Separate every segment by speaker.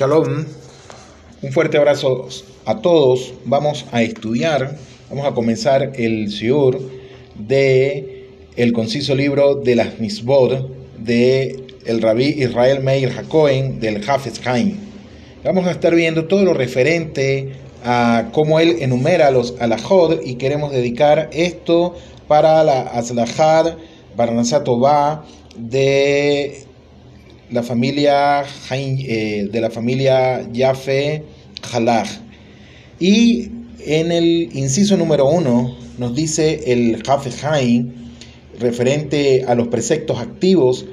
Speaker 1: Shalom, un fuerte abrazo a todos. Vamos a estudiar, vamos a comenzar el Shiur de el conciso libro de las Misbod de el rabí Israel Meir Hakohen del Hafez Haim. Vamos a estar viendo todo lo referente a cómo él enumera los alajod y queremos dedicar esto para la Aslahad Barnasatová de la familia eh, de la familia Yafe Halach. Y en el inciso número uno nos dice el Jafe Haim, referente a los preceptos activos,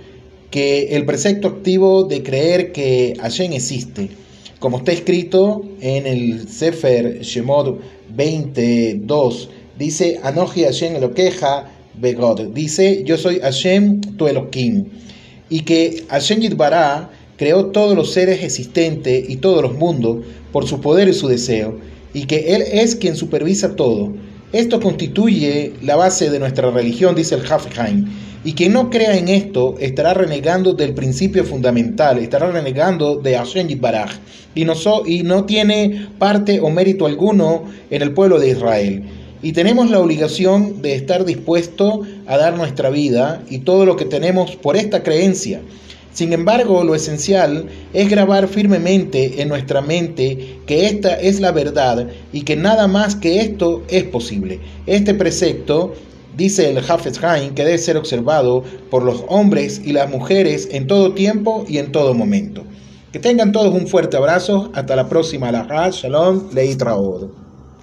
Speaker 1: que el precepto activo de creer que Hashem existe, como está escrito en el Sefer Shemot 22, dice Anoji Hashem lo queja Begod, dice yo soy Hashem tu Elohim y que Hashem Yitbará creó todos los seres existentes y todos los mundos por su poder y su deseo, y que Él es quien supervisa todo. Esto constituye la base de nuestra religión, dice el Hafheim, y quien no crea en esto estará renegando del principio fundamental, estará renegando de Hashem Yitbaraj, y no, y no tiene parte o mérito alguno en el pueblo de Israel. Y tenemos la obligación de estar dispuesto a dar nuestra vida y todo lo que tenemos por esta creencia. Sin embargo, lo esencial es grabar firmemente en nuestra mente que esta es la verdad y que nada más que esto es posible. Este precepto, dice el Hafez que debe ser observado por los hombres y las mujeres en todo tiempo y en todo momento. Que tengan todos un fuerte abrazo. Hasta la próxima. La Shalom. Leitraod.